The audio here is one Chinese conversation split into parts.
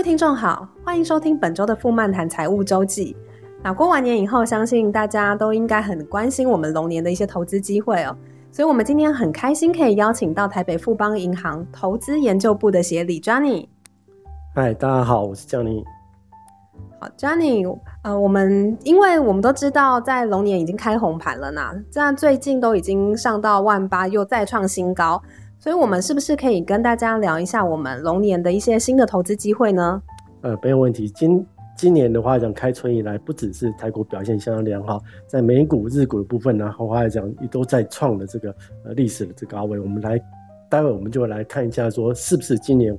位听众好，欢迎收听本周的富漫谈财务周记。那过完年以后，相信大家都应该很关心我们龙年的一些投资机会哦。所以，我们今天很开心可以邀请到台北富邦银行投资研究部的协理 Johnny。嗨，大家好，我是 Johnny。好，Johnny，呃，我们因为我们都知道，在龙年已经开红盘了呢，这样最近都已经上到万八，又再创新高。所以，我们是不是可以跟大家聊一下我们龙年的一些新的投资机会呢？呃，没有问题。今今年的话讲，开春以来，不只是台股表现相当良好，在美股、日股的部分呢，后话来讲，也都在创了这个呃历史的这个高位。我们来，待会我们就来看一下，说是不是今年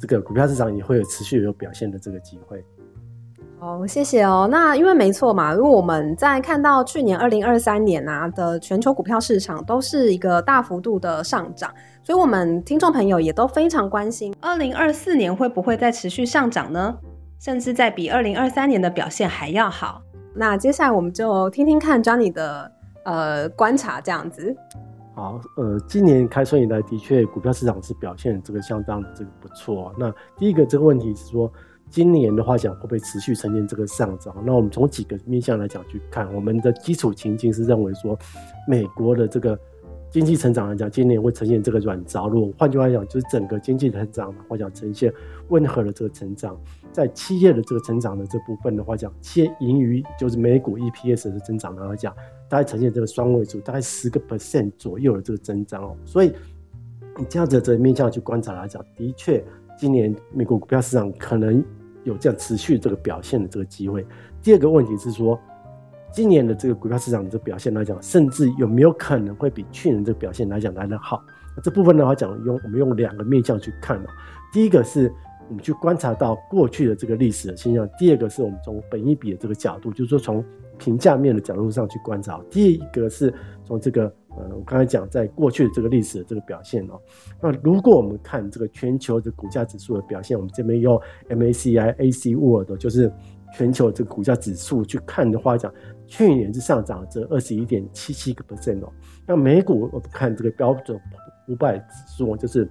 这个股票市场也会有持续有表现的这个机会。哦，谢谢哦。那因为没错嘛，因为我们在看到去年二零二三年啊的全球股票市场都是一个大幅度的上涨，所以我们听众朋友也都非常关心，二零二四年会不会再持续上涨呢？甚至在比二零二三年的表现还要好。那接下来我们就听听看 Johnny 的呃观察，这样子。好，呃，今年开春以来的确股票市场是表现这个相当的这个不错。那第一个这个问题是说。今年的话讲会不会持续呈现这个上涨？那我们从几个面向来讲去看，我们的基础情境是认为说，美国的这个经济成长来讲，今年会呈现这个软着陆。换句话讲，就是整个经济成长的话讲呈现温和的这个成长。在企业的这个成长的这部分的话讲，企业盈余就是每股 EPS 的增长来讲，大概呈现这个双位数，大概十个 percent 左右的这个增长哦。所以你这样子的面向去观察来讲，的确。今年美国股票市场可能有这样持续这个表现的这个机会。第二个问题是说，今年的这个股票市场的这个表现来讲，甚至有没有可能会比去年这个表现来讲来得好？这部分的话讲，用我们用两个面向去看。第一个是我们去观察到过去的这个历史的现象；第二个是我们从本一比的这个角度，就是说从评价面的角度上去观察。第一个是从这个。呃，我刚才讲，在过去的这个历史的这个表现哦，那如果我们看这个全球的股价指数的表现，我们这边用 MACI AC World 就是全球这个股价指数去看的话，讲去年是上涨了这二十一点七七个 percent 哦。那美股我们看这个标准五百指数，就是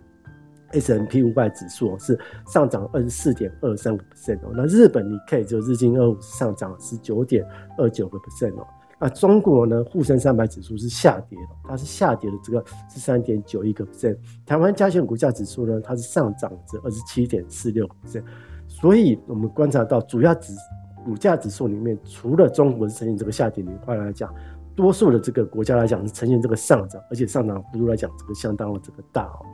S M P 五百指数是上涨二十四点二三个 percent 哦。那日本 Nikkei 就日经二五上涨十九点二九个 percent 哦。那中国呢？沪深三百指数是下跌的，它是下跌的，这个是三点九一个 percent。台湾加权股价指数呢，它是上涨至二十七点四六 percent。所以，我们观察到主要指股价指数里面，除了中国是呈现这个下跌的话来讲，多数的这个国家来讲是呈现这个上涨，而且上涨幅度来讲，这个相当的这个大哦。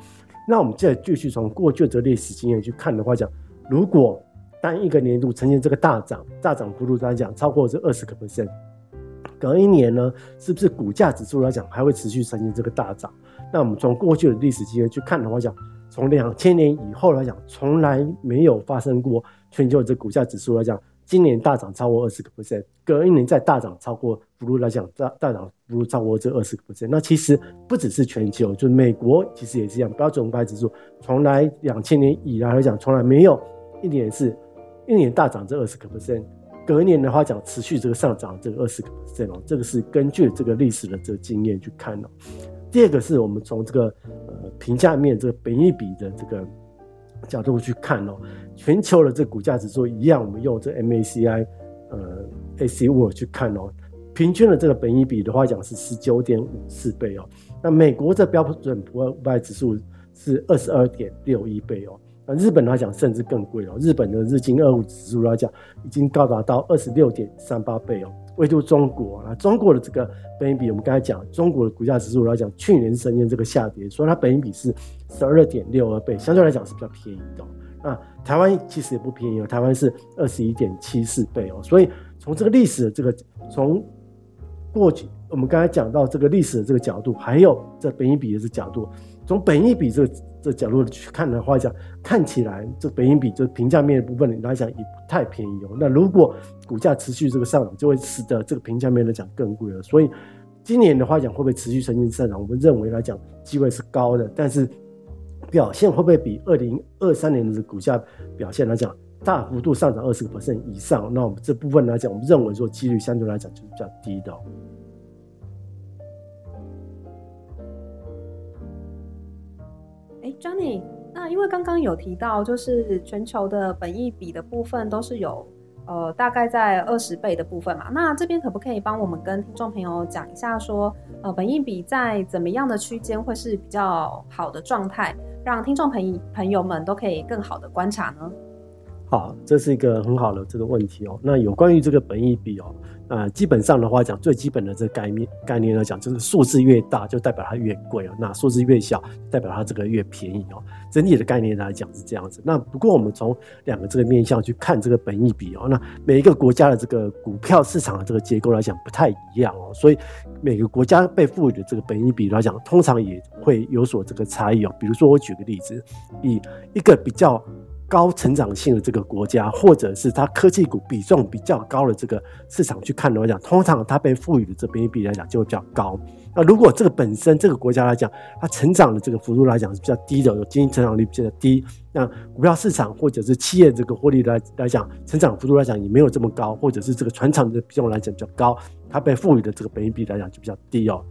那我们再继续从过去的历史经验去看的话讲，如果单一个年度呈现这个大涨，大涨幅度来讲超过这二十个 percent。隔一年呢，是不是股价指数来讲还会持续呈现这个大涨？那我们从过去的历史经验去看的话讲，从两千年以后来讲，从来没有发生过全球的这股价指数来讲，今年大涨超过二十个 percent，隔一年再大涨超过不如来讲，大大涨不如超过这二十个 percent。那其实不只是全球，就美国其实也是一样，标准五百指数从来两千年以来来讲，从来没有一年是一年大涨这二十个 percent。隔年的话讲，持续这个上涨，这个二十个 percent 哦，这个是根据这个历史的这个经验去看哦。第二个是我们从这个呃评价面这个本益比的这个角度去看哦，全球的这股价指数一样，我们用这 MACI 呃 AC World 去看哦，平均的这个本益比的话讲是十九点五四倍哦，那美国这标准普尔五百指数是二十二点六一倍哦。日本来讲甚至更贵哦，日本的日经二五指数来讲已经高达到二十六点三八倍哦。唯独中国啊，中国的这个本益比，我们刚才讲，中国的股价指数来讲，去年呈现这个下跌，所以它本益比是十二点六二倍，相对来讲是比较便宜的。那台湾其实也不便宜哦，台湾是二十一点七四倍哦。所以从这个历史的这个，从过去我们刚才讲到这个历史的这个角度，还有这本益比的这角度。从本益比这个这角度去看的话讲，看起来这本益比这评价面的部分来讲也不太便宜哦。那如果股价持续这个上涨，就会使得这个评价面来讲更贵了。所以今年的话讲会不会持续呈现上涨？我们认为来讲机会是高的，但是表现会不会比二零二三年的股价表现来讲大幅度上涨二十个 percent 以上？那我们这部分来讲，我们认为说几率相对来讲就是比较低的。哎，Johnny，那因为刚刚有提到，就是全球的本意比的部分都是有呃大概在二十倍的部分嘛。那这边可不可以帮我们跟听众朋友讲一下说，呃本意比在怎么样的区间会是比较好的状态，让听众朋友朋友们都可以更好的观察呢？好，这是一个很好的这个问题哦。那有关于这个本益比哦，呃，基本上的话讲，最基本的这个概念概念来讲，就是数字越大就代表它越贵哦，那数字越小代表它这个越便宜哦。整体的概念来讲是这样子。那不过我们从两个这个面向去看这个本益比哦，那每一个国家的这个股票市场的这个结构来讲不太一样哦，所以每个国家被赋予的这个本益比来讲，通常也会有所这个差异哦。比如说我举个例子，以一个比较。高成长性的这个国家，或者是它科技股比重比较高的这个市场去看的话讲，通常它被赋予的这本益比来讲就会比较高。那如果这个本身这个国家来讲，它成长的这个幅度来讲是比较低的，有经济成长率比较低，那股票市场或者是企业这个获利来来讲，成长幅度来讲也没有这么高，或者是这个传产的比重来讲比较高，它被赋予的这个本益比来讲就比较低哦。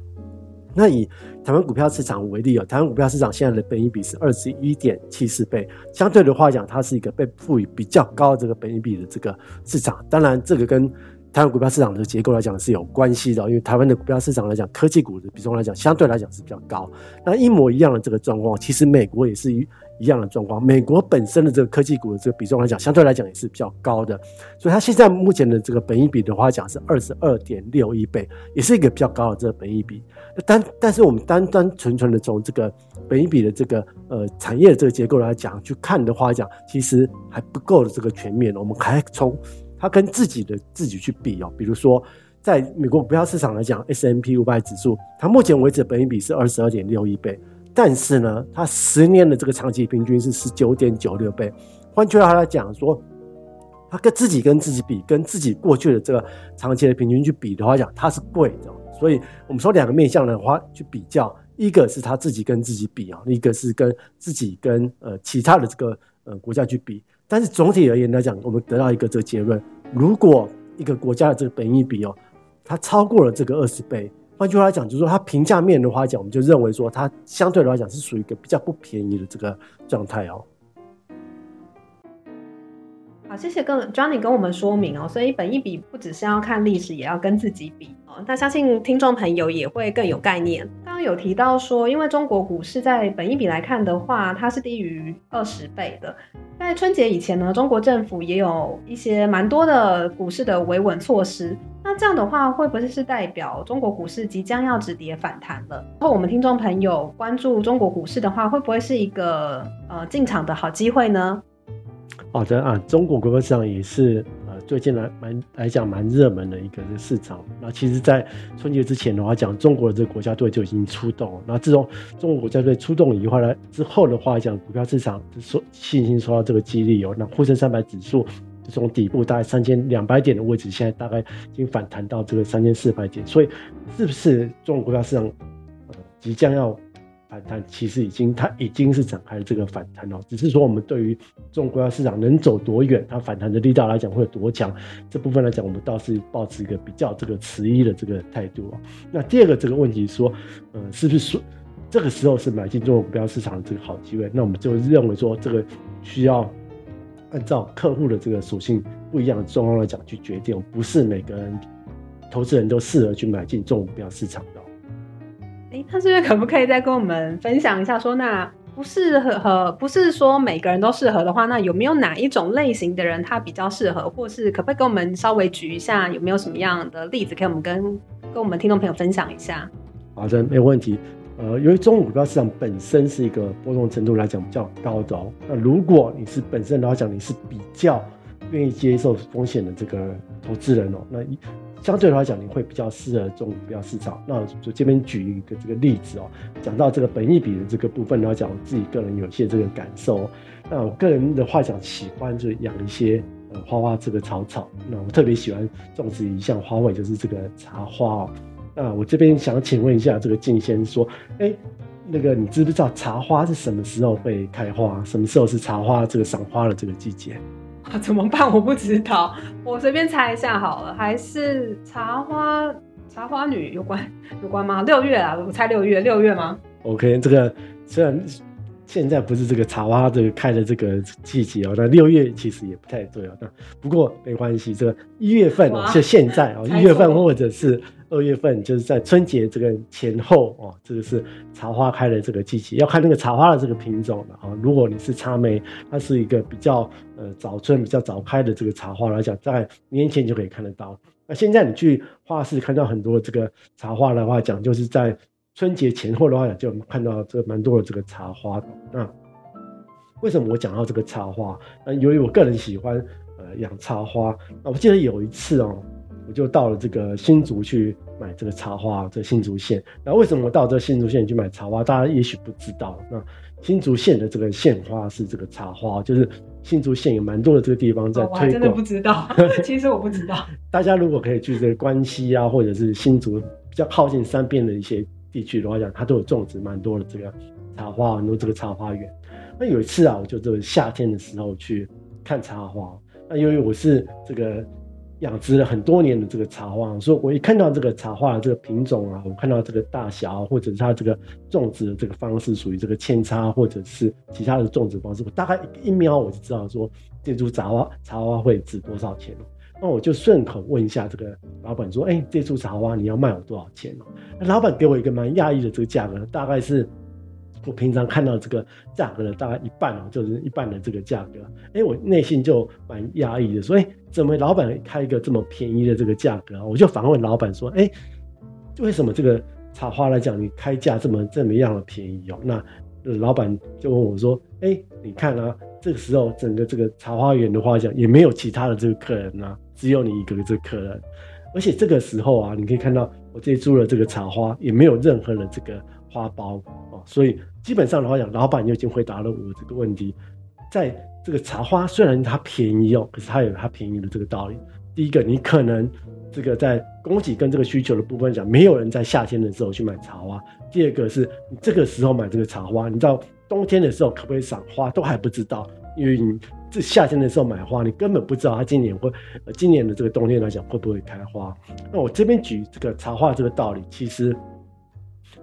那以台湾股票市场为例哦，台湾股票市场现在的本益比是二十一点七四倍，相对的话讲，它是一个被赋予比较高的这个本益比的这个市场。当然，这个跟台湾股票市场的结构来讲是有关系的，因为台湾的股票市场来讲，科技股的比重来讲，相对来讲是比较高。那一模一样的这个状况，其实美国也是一。样的状况，美国本身的这个科技股的这个比重来讲，相对来讲也是比较高的，所以它现在目前的这个本益比的话讲是二十二点六一倍，也是一个比较高的这个本益比。但但是我们单单纯纯的从这个本益比的这个呃产业的这个结构来讲去看的话讲，其实还不够的这个全面。我们还从它跟自己的自己去比哦，比如说在美国股票市场来讲，S M P 五百指数，它目前为止本益比是二十二点六一倍。但是呢，它十年的这个长期平均是十九点九六倍。换句话来讲，说它跟自己跟自己比，跟自己过去的这个长期的平均去比的话讲，它是贵的。所以我们说两个面向的话去比较，一个是他自己跟自己比啊，一个是跟自己跟呃其他的这个呃国家去比。但是总体而言来讲，我们得到一个这个结论：如果一个国家的这个本益比哦，它超过了这个二十倍。换句话来讲，就是说它平价面的话讲，我们就认为说它相对来讲是属于一个比较不便宜的这个状态哦。好，谢谢跟 Johnny 跟我们说明哦。所以本益比不只是要看历史，也要跟自己比哦。那相信听众朋友也会更有概念。刚刚有提到说，因为中国股市在本益比来看的话，它是低于二十倍的。在春节以前呢，中国政府也有一些蛮多的股市的维稳措施。那这样的话，会不会是代表中国股市即将要止跌反弹了？然后我们听众朋友关注中国股市的话，会不会是一个呃进场的好机会呢？好的啊，中国股票市场也是呃最近来蛮来讲蛮热门的一个市场。那其实，在春节之前的话讲，中国的这个国家队就已经出动了。那自从中国国家队出动以后呢，之后的话讲，股票市场受信心受到这个激励哦，那沪深三百指数就。从底部大概三千两百点的位置，现在大概已经反弹到这个三千四百点，所以是不是中国股票市场呃即将要反弹？其实已经它已经是展开了这个反弹了，只是说我们对于中国股票市场能走多远，它反弹的力道来讲会有多强，这部分来讲我们倒是抱持一个比较这个迟疑的这个态度。那第二个这个问题说，呃，是不是说这个时候是买进中国股票市场的这个好机会？那我们就认为说这个需要。按照客户的这个属性不一样的状况来讲去决定，不是每个人投资人都适合去买进中国股票市场的。哎，他这边可不可以再跟我们分享一下说，那不适合，不是说每个人都适合的话，那有没有哪一种类型的人他比较适合，或是可不可以跟我们稍微举一下，有没有什么样的例子，可以我们跟跟我们听众朋友分享一下？好的，没有问题。呃，由于中国股票市场本身是一个波动程度来讲比较高的哦，那如果你是本身来讲，你是比较愿意接受风险的这个投资人哦，那相对来讲，你会比较适合中国股票市场。那我就这边举一个这个例子哦，讲到这个本益比的这个部分的话讲，我自己个人有些这个感受。那我个人的话讲，喜欢就养一些呃花花这个草草。那我特别喜欢种植一项花卉，就是这个茶花哦。那，我这边想请问一下，这个静先说，哎、那个你知不知道茶花是什么时候会开花？什么时候是茶花这个赏花的这个季节？啊，怎么办？我不知道，我随便猜一下好了，还是茶花茶花女有关 有关吗？六月啊，我猜六月，六月吗？OK，这个虽然。现在不是这个茶花这个开的这个季节哦，那六月其实也不太对哦。那不过没关系，这个一月份哦，就现在哦，一月份或者是二月份，就是在春节这个前后哦，这个是茶花开的这个季节，要看那个茶花的这个品种了啊。如果你是茶梅，它是一个比较呃早春、比较早开的这个茶花来讲，在年前就可以看得到。那现在你去花市看到很多这个茶花的话，讲就是在。春节前后的话，就看到这蛮多的这个茶花。那为什么我讲到这个茶花？那由于我个人喜欢呃养茶花，那我记得有一次哦，我就到了这个新竹去买这个茶花，这个新竹县。那为什么我到这个新竹县去买茶花？大家也许不知道。那新竹县的这个县花是这个茶花，就是新竹县有蛮多的这个地方在推广。我真的不知道，其实我不知道。大家如果可以去这个关西啊，或者是新竹比较靠近山边的一些。地区的话讲，它都有种植蛮多的这个茶花，很多这个茶花园。那有一次啊，我就这个夏天的时候去看茶花。那因为我是这个养殖了很多年的这个茶花，所以我一看到这个茶花的这个品种啊，我看到这个大小，或者是它这个种植的这个方式属于这个扦插，或者是其他的种植方式，我大概一瞄我就知道说这株茶花茶花会值多少钱。那我就顺口问一下这个老板说：“哎、这株茶花你要卖我多少钱？”老板给我一个蛮讶异的这个价格，大概是我平常看到这个价格的大概一半哦，就是一半的这个价格。哎、我内心就蛮压抑的，所以怎么老板开一个这么便宜的这个价格？我就反问老板说：“哎、为什么这个茶花来讲，你开价这么这么样的便宜哦？”那老板就问我说：“哎、你看啊，这个时候整个这个茶花园的话讲，也没有其他的这个客人啊。”只有你一个这个客人，而且这个时候啊，你可以看到我这株的这个茶花也没有任何的这个花苞哦，所以基本上的话讲，老板就已经回答了我这个问题。在这个茶花虽然它便宜哦，可是它有它便宜的这个道理。第一个，你可能这个在供给跟这个需求的部分讲，没有人在夏天的时候去买茶花。第二个是你这个时候买这个茶花，你知道冬天的时候可不可以赏花都还不知道，因为你。这夏天的时候买花，你根本不知道它今年会，呃，今年的这个冬天来讲会不会开花。那我这边举这个茶花这个道理，其实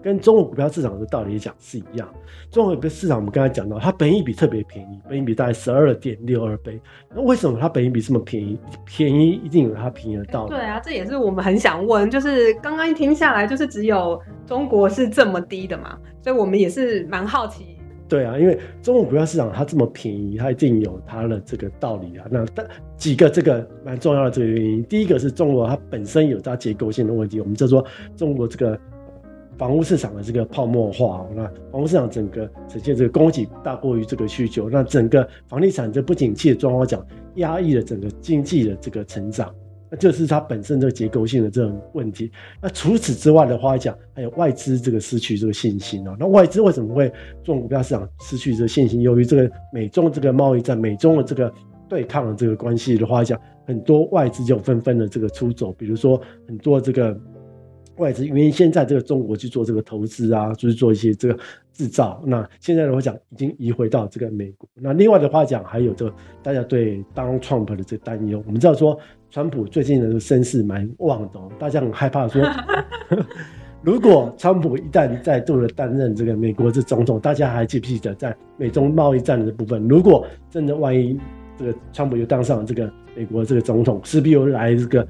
跟中国股票市场的道理讲是一样。中国股票市场我们刚才讲到，它本益比特别便宜，本益比大概十二点六二倍。那为什么它本益比这么便宜？便宜一定有它便宜的道理。对啊，这也是我们很想问，就是刚刚一听下来，就是只有中国是这么低的嘛，所以我们也是蛮好奇。对啊，因为中国股票市场它这么便宜，它一定有它的这个道理啊。那几个这个蛮重要的这个原因，第一个是中国它本身有它结构性的问题，我们就说中国这个房屋市场的这个泡沫化，那房屋市场整个呈现这个供给大过于这个需求，那整个房地产这不景气的状况讲，压抑了整个经济的这个成长。那就是它本身这个结构性的这种问题。那除此之外的话讲，还有外资这个失去这个信心哦。那外资为什么会中国股票市场失去这个信心？由于这个美中这个贸易战、美中的这个对抗的这个关系的话讲，很多外资就纷纷的这个出走。比如说很多这个外资原先在这个中国去做这个投资啊，就是做一些这个制造。那现在的话讲，已经移回到这个美国。那另外的话讲，还有这个大家对 Donald Trump 的这个担忧。我们知道说。川普最近的声势蛮旺的，大家很害怕说，如果川普一旦再度的担任这个美国这总统，大家还记不记得在美中贸易战的部分？如果真的万一这个川普又当上这个美国这个总统，势必又来这个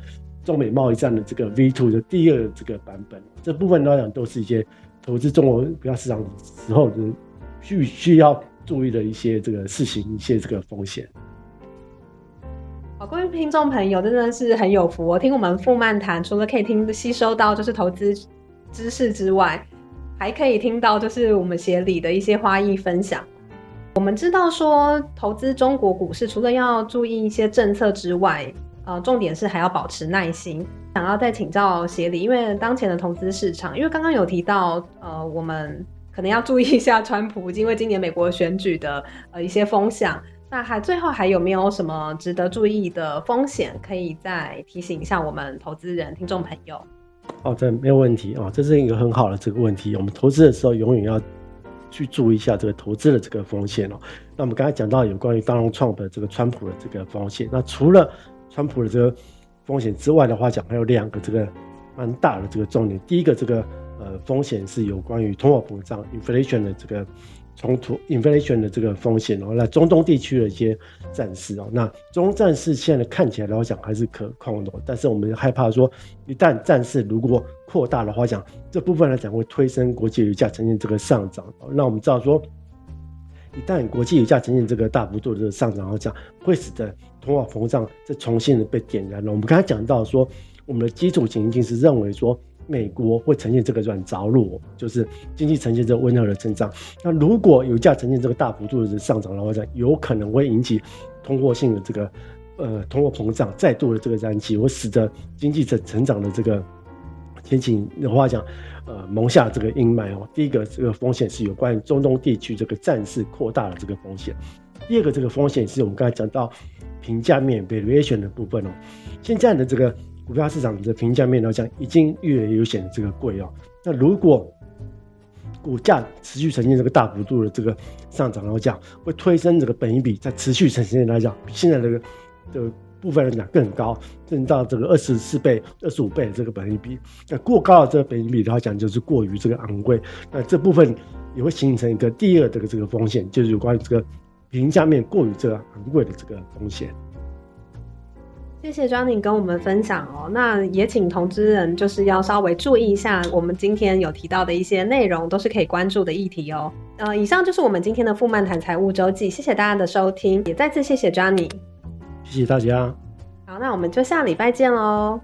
中美贸易战的这个 V two 的第二这个版本，这部分来讲都是一些投资中国股票市场时候的需需要注意的一些这个事情，一些这个风险。好，各位听众朋友，真的是很有福哦！听我们富漫谈，除了可以听吸收到就是投资知识之外，还可以听到就是我们协理的一些花艺分享。我们知道说，投资中国股市除了要注意一些政策之外，呃，重点是还要保持耐心。想要再请教协理，因为当前的投资市场，因为刚刚有提到，呃，我们可能要注意一下川普，因为今年美国选举的呃一些风向。那还最后还有没有什么值得注意的风险，可以再提醒一下我们投资人、听众朋友？哦，这没有问题哦，这是一个很好的这个问题。我们投资的时候，永远要去注意一下这个投资的这个风险哦。那我们刚才讲到有关于 Donald Trump 的这个川普的这个风险，那除了川普的这个风险之外的话讲，还有两个这个蛮大的这个重点。第一个这个呃风险是有关于通货膨胀 （inflation） 的这个。冲突 inflation 的这个风险哦，那中东地区的一些战事哦，那中东战事现在看起来来讲还是可控的，但是我们害怕说，一旦战事如果扩大的话讲，这部分来讲会推升国际油价呈现这个上涨。那我们知道说，一旦国际油价呈现这个大幅度的上涨，来讲会使得通货膨胀再重新的被点燃了。我们刚才讲到说，我们的基础情境是认为说。美国会呈现这个软着陆，就是经济呈现这温和的增长。那如果油价呈现这个大幅度的上涨的话，有可能会引起通货性的这个呃通货膨胀再度的这个燃起，会使得经济成成长的这个前景的话讲，呃蒙下这个阴霾哦。第一个这个风险是有关于中东地区这个战事扩大的这个风险。第二个这个风险是我们刚才讲到评价面 valuation 的部分哦。现在的这个。股票市场的评价面来讲，已经越来越显得这个贵哦。那如果股价持续呈现这个大幅度的这个上涨，然后讲会推升这个本益比，在持续呈现来讲，现在这个的部分来讲更高，甚至到这个二十四倍、二十五倍的这个本益比。那过高的这个本益比的话讲，就是过于这个昂贵。那这部分也会形成一个第二这个这个风险，就是有关于这个评价面过于这个昂贵的这个风险。谢谢 Johnny 跟我们分享哦，那也请投资人就是要稍微注意一下，我们今天有提到的一些内容都是可以关注的议题哦。呃，以上就是我们今天的富曼谈财务周记，谢谢大家的收听，也再次谢谢 Johnny，谢谢大家。好，那我们就下礼拜见喽。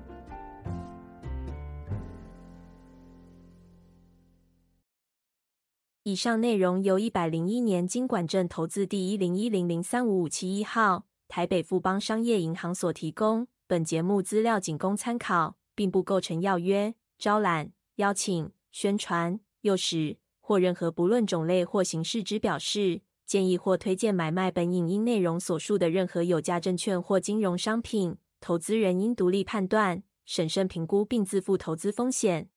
以上内容由一百零一年金管证投字第一零一零零三五五七一号。台北富邦商业银行所提供，本节目资料仅供参考，并不构成要约、招揽、邀请、宣传、诱使或任何不论种类或形式之表示、建议或推荐买卖本影音内容所述的任何有价证券或金融商品。投资人应独立判断、审慎评估并自负投资风险。